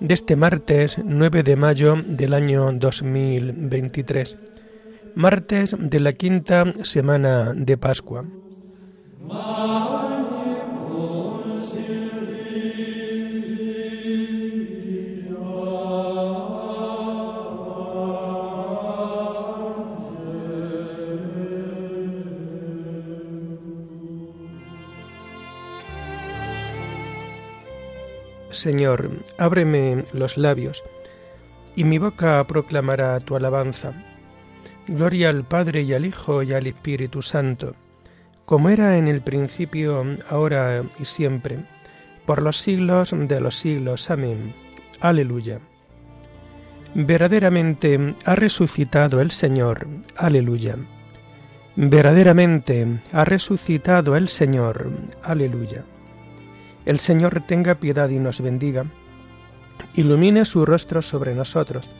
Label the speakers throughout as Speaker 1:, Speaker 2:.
Speaker 1: de este martes 9 de mayo del año 2023, martes de la quinta semana de Pascua. Señor, ábreme los labios, y mi boca proclamará tu alabanza. Gloria al Padre y al Hijo y al Espíritu Santo, como era en el principio, ahora y siempre, por los siglos de los siglos. Amén. Aleluya. Verdaderamente ha resucitado el Señor. Aleluya. Verdaderamente ha resucitado el Señor. Aleluya. El Señor tenga piedad y nos bendiga. Ilumine su rostro sobre nosotros.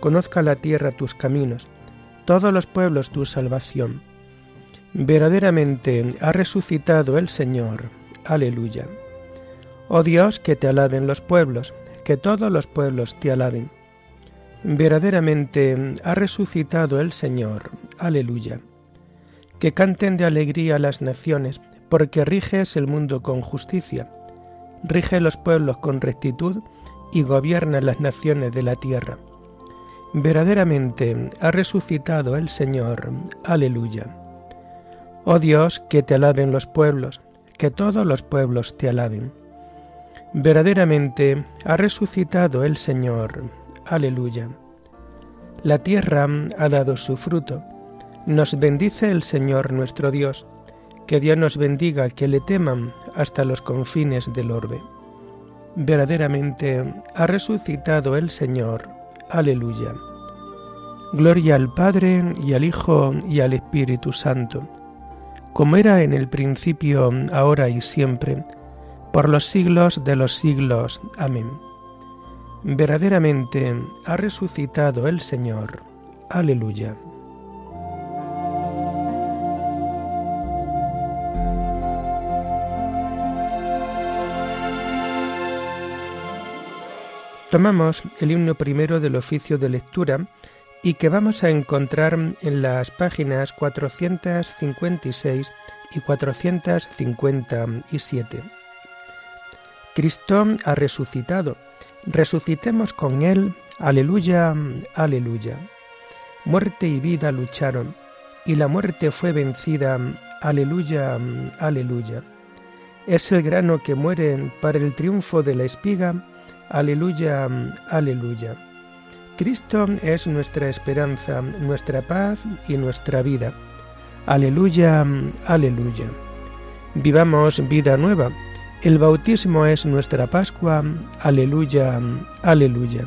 Speaker 1: Conozca la tierra tus caminos, todos los pueblos tu salvación. Verdaderamente ha resucitado el Señor. Aleluya. Oh Dios, que te alaben los pueblos, que todos los pueblos te alaben. Verdaderamente ha resucitado el Señor. Aleluya. Que canten de alegría las naciones, porque riges el mundo con justicia, rige los pueblos con rectitud y gobierna las naciones de la tierra. Verdaderamente ha resucitado el Señor. Aleluya. Oh Dios, que te alaben los pueblos, que todos los pueblos te alaben. Verdaderamente ha resucitado el Señor. Aleluya. La tierra ha dado su fruto. Nos bendice el Señor nuestro Dios que Dios nos bendiga, que le teman hasta los confines del orbe. Verdaderamente ha resucitado el Señor. Aleluya. Gloria al Padre y al Hijo y al Espíritu Santo, como era en el principio, ahora y siempre, por los siglos de los siglos. Amén. Verdaderamente ha resucitado el Señor. Aleluya. Tomamos el himno primero del oficio de lectura y que vamos a encontrar en las páginas 456 y 457. Cristo ha resucitado. Resucitemos con Él. Aleluya, aleluya. Muerte y vida lucharon, y la muerte fue vencida. Aleluya, aleluya. Es el grano que muere para el triunfo de la espiga Aleluya, aleluya. Cristo es nuestra esperanza, nuestra paz y nuestra vida. Aleluya, aleluya. Vivamos vida nueva. El bautismo es nuestra Pascua. Aleluya, aleluya.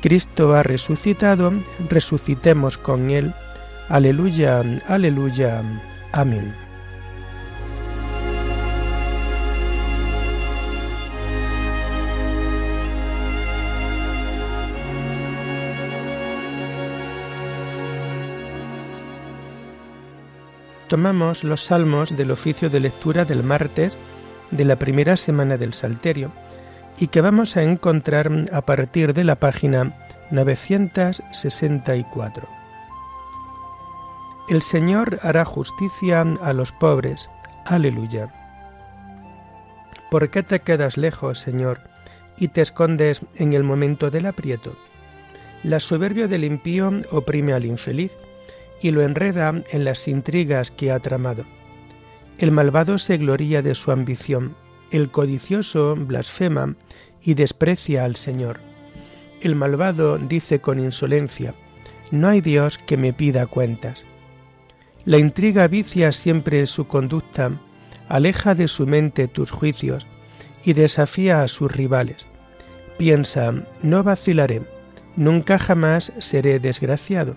Speaker 1: Cristo ha resucitado, resucitemos con Él. Aleluya, aleluya. Amén. Tomamos los salmos del oficio de lectura del martes de la primera semana del Salterio y que vamos a encontrar a partir de la página 964. El Señor hará justicia a los pobres. Aleluya. ¿Por qué te quedas lejos, Señor, y te escondes en el momento del aprieto? La soberbia del impío oprime al infeliz y lo enreda en las intrigas que ha tramado. El malvado se gloría de su ambición, el codicioso blasfema y desprecia al Señor. El malvado dice con insolencia, no hay Dios que me pida cuentas. La intriga vicia siempre su conducta, aleja de su mente tus juicios y desafía a sus rivales. Piensa, no vacilaré, Nunca jamás seré desgraciado.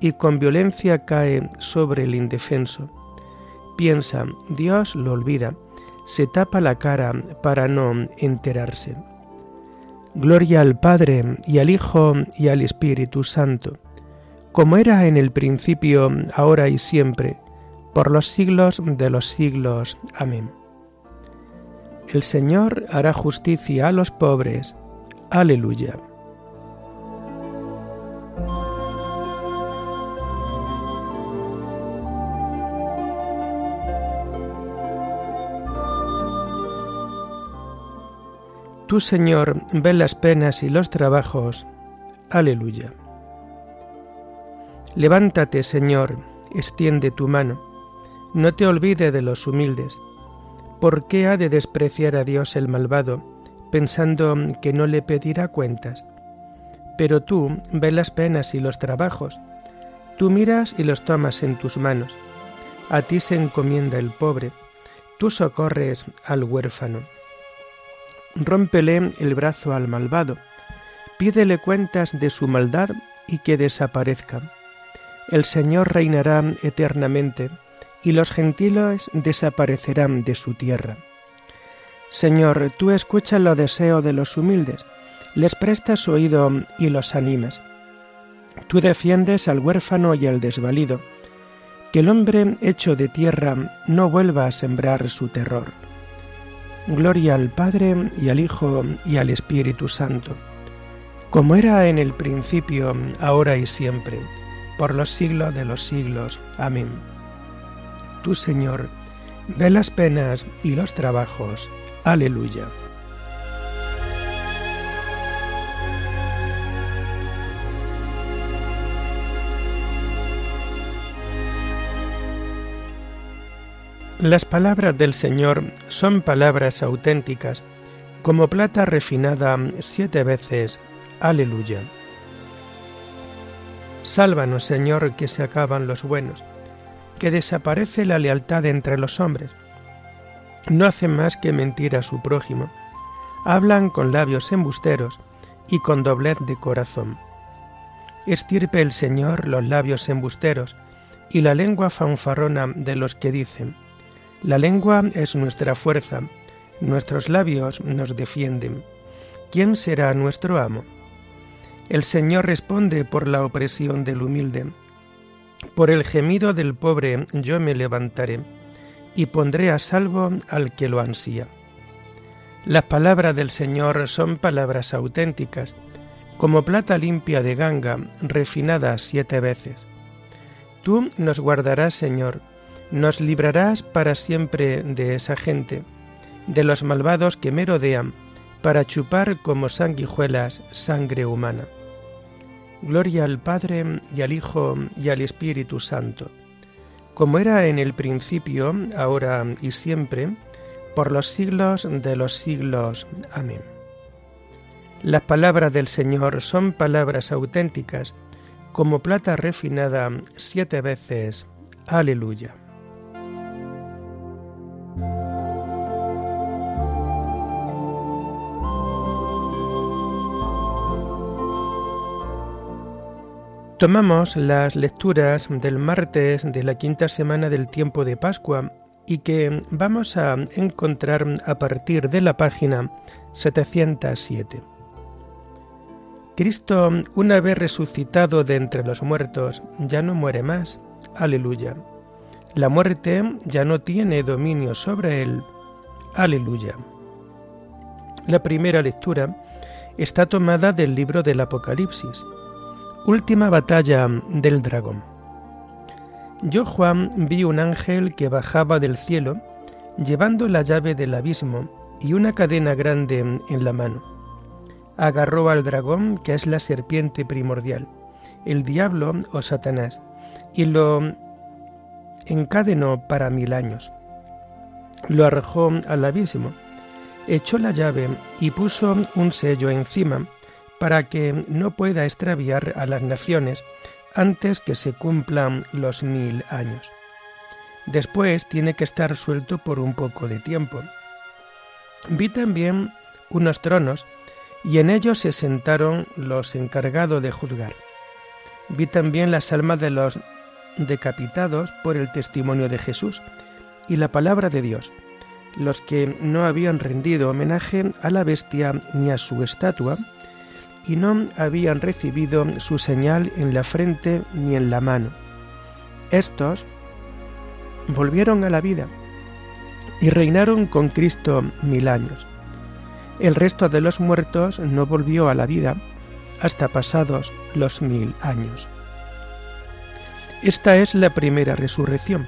Speaker 1: y con violencia cae sobre el indefenso. Piensa, Dios lo olvida, se tapa la cara para no enterarse. Gloria al Padre y al Hijo y al Espíritu Santo, como era en el principio, ahora y siempre, por los siglos de los siglos. Amén. El Señor hará justicia a los pobres. Aleluya. Tú, Señor, ve las penas y los trabajos. Aleluya. Levántate, Señor, extiende tu mano. No te olvide de los humildes. ¿Por qué ha de despreciar a Dios el malvado, pensando que no le pedirá cuentas? Pero tú ve las penas y los trabajos. Tú miras y los tomas en tus manos. A ti se encomienda el pobre. Tú socorres al huérfano. Rómpele el brazo al malvado, pídele cuentas de su maldad y que desaparezca. El Señor reinará eternamente, y los gentiles desaparecerán de su tierra. Señor, tú escuchas los deseos de los humildes, les prestas oído y los animas. Tú defiendes al huérfano y al desvalido, que el hombre hecho de tierra no vuelva a sembrar su terror. Gloria al Padre y al Hijo y al Espíritu Santo, como era en el principio, ahora y siempre, por los siglos de los siglos. Amén. Tu Señor, ve las penas y los trabajos. Aleluya. Las palabras del Señor son palabras auténticas, como plata refinada siete veces. Aleluya. Sálvanos, Señor, que se acaban los buenos, que desaparece la lealtad entre los hombres. No hacen más que mentir a su prójimo, hablan con labios embusteros y con doblez de corazón. Estirpe el Señor los labios embusteros y la lengua fanfarrona de los que dicen, la lengua es nuestra fuerza, nuestros labios nos defienden. ¿Quién será nuestro amo? El Señor responde por la opresión del humilde. Por el gemido del pobre yo me levantaré y pondré a salvo al que lo ansía. Las palabras del Señor son palabras auténticas, como plata limpia de ganga, refinada siete veces. Tú nos guardarás, Señor, nos librarás para siempre de esa gente, de los malvados que merodean, para chupar como sanguijuelas sangre humana. Gloria al Padre y al Hijo y al Espíritu Santo, como era en el principio, ahora y siempre, por los siglos de los siglos. Amén. Las palabras del Señor son palabras auténticas, como plata refinada siete veces. Aleluya. Tomamos las lecturas del martes de la quinta semana del tiempo de Pascua y que vamos a encontrar a partir de la página 707. Cristo, una vez resucitado de entre los muertos, ya no muere más. Aleluya. La muerte ya no tiene dominio sobre él. Aleluya. La primera lectura está tomada del libro del Apocalipsis Última batalla del dragón. Yo, Juan, vi un ángel que bajaba del cielo, llevando la llave del abismo y una cadena grande en la mano. Agarró al dragón, que es la serpiente primordial, el diablo o Satanás, y lo encadenó para mil años. Lo arrojó al abismo, echó la llave y puso un sello encima para que no pueda extraviar a las naciones antes que se cumplan los mil años. Después tiene que estar suelto por un poco de tiempo. Vi también unos tronos y en ellos se sentaron los encargados de juzgar. Vi también las almas de los decapitados por el testimonio de Jesús y la palabra de Dios, los que no habían rendido homenaje a la bestia ni a su estatua, y no habían recibido su señal en la frente ni en la mano. Estos volvieron a la vida y reinaron con Cristo mil años. El resto de los muertos no volvió a la vida hasta pasados los mil años. Esta es la primera resurrección.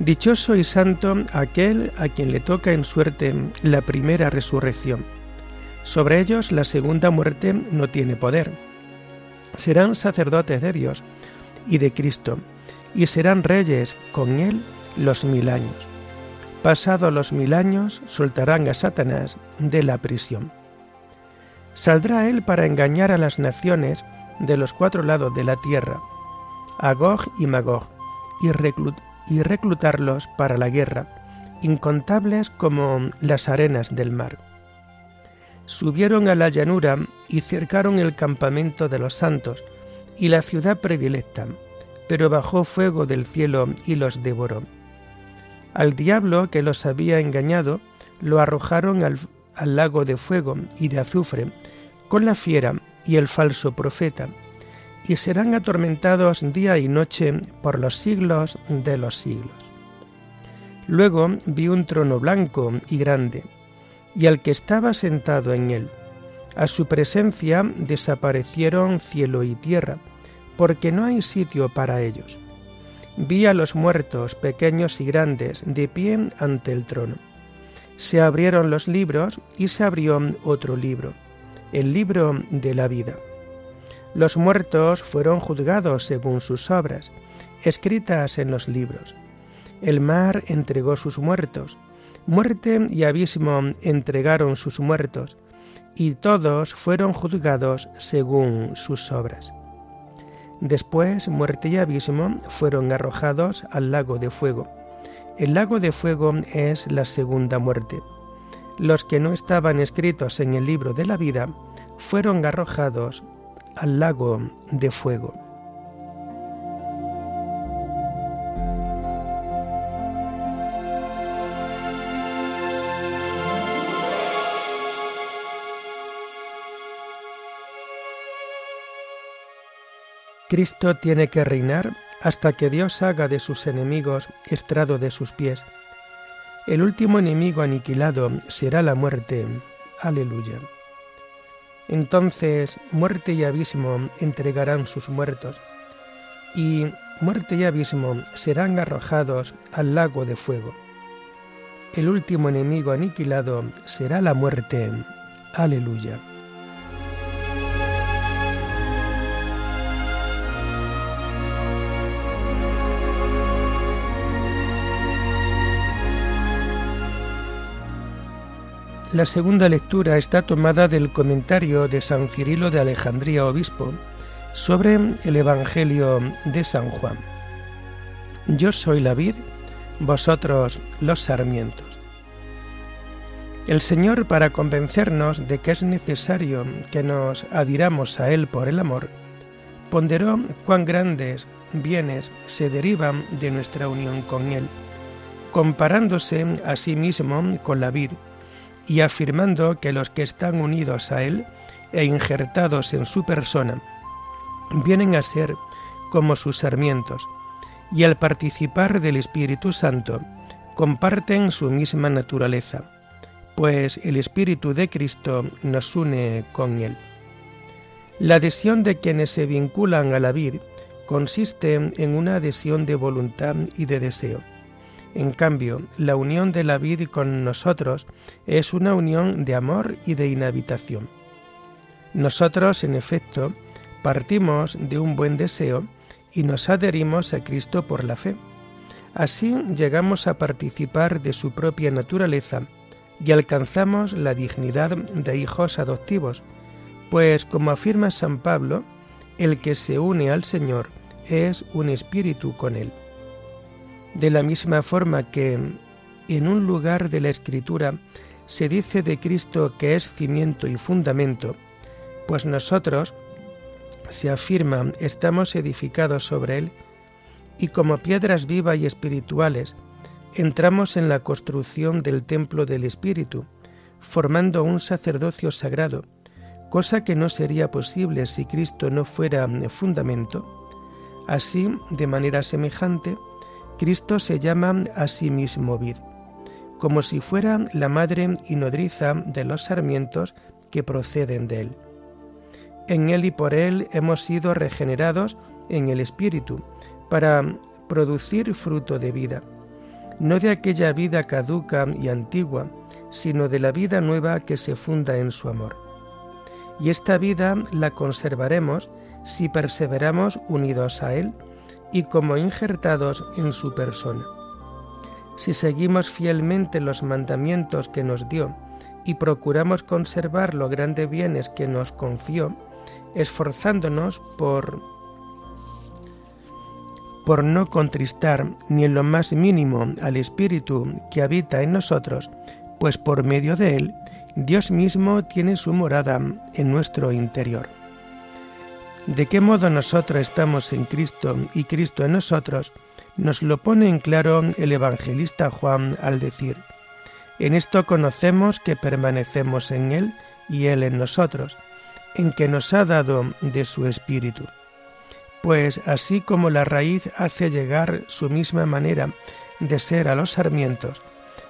Speaker 1: Dichoso y santo aquel a quien le toca en suerte la primera resurrección. Sobre ellos la segunda muerte no tiene poder. Serán sacerdotes de Dios y de Cristo, y serán reyes con él los mil años. Pasados los mil años, soltarán a Satanás de la prisión. Saldrá él para engañar a las naciones de los cuatro lados de la tierra, a Gog y Magog, y, y reclutarlos para la guerra, incontables como las arenas del mar. Subieron a la llanura y cercaron el campamento de los santos y la ciudad predilecta, pero bajó fuego del cielo y los devoró. Al diablo que los había engañado, lo arrojaron al, al lago de fuego y de azufre, con la fiera y el falso profeta, y serán atormentados día y noche por los siglos de los siglos. Luego vi un trono blanco y grande, y al que estaba sentado en él. A su presencia desaparecieron cielo y tierra, porque no hay sitio para ellos. Vi a los muertos, pequeños y grandes, de pie ante el trono. Se abrieron los libros y se abrió otro libro, el libro de la vida. Los muertos fueron juzgados según sus obras, escritas en los libros. El mar entregó sus muertos, muerte y abismo entregaron sus muertos, y todos fueron juzgados según sus obras. Después muerte y abismo fueron arrojados al lago de fuego. El lago de fuego es la segunda muerte. Los que no estaban escritos en el libro de la vida fueron arrojados al lago de fuego. Cristo tiene que reinar hasta que Dios haga de sus enemigos estrado de sus pies. El último enemigo aniquilado será la muerte. Aleluya. Entonces muerte y abismo entregarán sus muertos, y muerte y abismo serán arrojados al lago de fuego. El último enemigo aniquilado será la muerte. Aleluya. La segunda lectura está tomada del comentario de San Cirilo de Alejandría, obispo, sobre el Evangelio de San Juan. Yo soy la vid, vosotros los sarmientos. El Señor, para convencernos de que es necesario que nos adhiramos a Él por el amor, ponderó cuán grandes bienes se derivan de nuestra unión con Él, comparándose a sí mismo con la vid y afirmando que los que están unidos a Él e injertados en su persona vienen a ser como sus sarmientos, y al participar del Espíritu Santo comparten su misma naturaleza, pues el Espíritu de Cristo nos une con Él. La adhesión de quienes se vinculan a la vid consiste en una adhesión de voluntad y de deseo en cambio, la unión de la vid con nosotros es una unión de amor y de inhabitación. Nosotros, en efecto, partimos de un buen deseo y nos adherimos a Cristo por la fe. Así llegamos a participar de su propia naturaleza y alcanzamos la dignidad de hijos adoptivos, pues como afirma San Pablo, el que se une al Señor es un espíritu con él. De la misma forma que en un lugar de la Escritura se dice de Cristo que es cimiento y fundamento, pues nosotros, se afirma, estamos edificados sobre él, y como piedras vivas y espirituales, entramos en la construcción del templo del Espíritu, formando un sacerdocio sagrado, cosa que no sería posible si Cristo no fuera fundamento. Así, de manera semejante, Cristo se llama a sí mismo vid, como si fuera la madre y nodriza de los sarmientos que proceden de él. En él y por él hemos sido regenerados en el Espíritu, para producir fruto de vida, no de aquella vida caduca y antigua, sino de la vida nueva que se funda en su amor. Y esta vida la conservaremos si perseveramos unidos a Él y como injertados en su persona. Si seguimos fielmente los mandamientos que nos dio y procuramos conservar los grandes bienes que nos confió, esforzándonos por por no contristar ni en lo más mínimo al Espíritu que habita en nosotros, pues por medio de él Dios mismo tiene su morada en nuestro interior. ¿De qué modo nosotros estamos en Cristo y Cristo en nosotros? Nos lo pone en claro el evangelista Juan al decir, en esto conocemos que permanecemos en Él y Él en nosotros, en que nos ha dado de su Espíritu. Pues así como la raíz hace llegar su misma manera de ser a los sarmientos,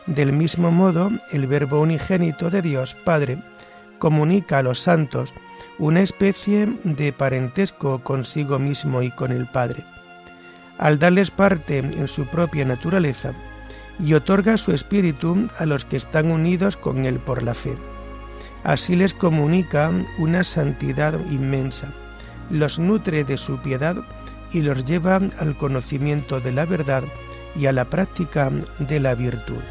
Speaker 1: del mismo modo el Verbo unigénito de Dios Padre comunica a los santos una especie de parentesco consigo mismo y con el Padre, al darles parte en su propia naturaleza, y otorga su espíritu a los que están unidos con Él por la fe. Así les comunica una santidad inmensa los nutre de su piedad y los lleva al conocimiento de la verdad y a la práctica de la virtud.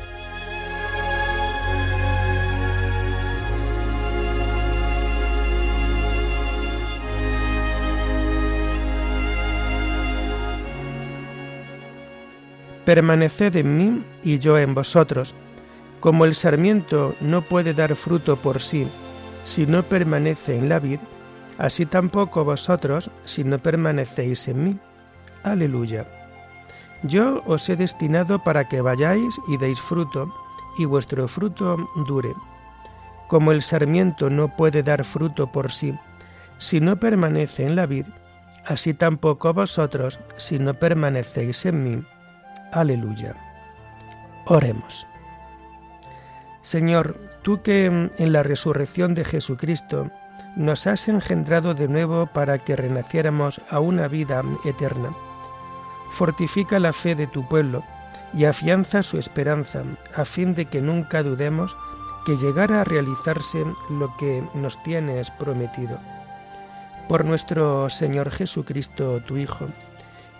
Speaker 1: Permaneced en mí y yo en vosotros. Como el sarmiento no puede dar fruto por sí si no permanece en la vid, así tampoco vosotros si no permanecéis en mí. Aleluya. Yo os he destinado para que vayáis y deis fruto, y vuestro fruto dure. Como el sarmiento no puede dar fruto por sí, si no permanece en la vid, así tampoco vosotros si no permanecéis en mí. Aleluya. Oremos. Señor, tú que en la resurrección de Jesucristo nos has engendrado de nuevo para que renaciéramos a una vida eterna. Fortifica la fe de tu pueblo y afianza su esperanza, a fin de que nunca dudemos que llegara a realizarse lo que nos tienes prometido. Por nuestro Señor Jesucristo, tu Hijo,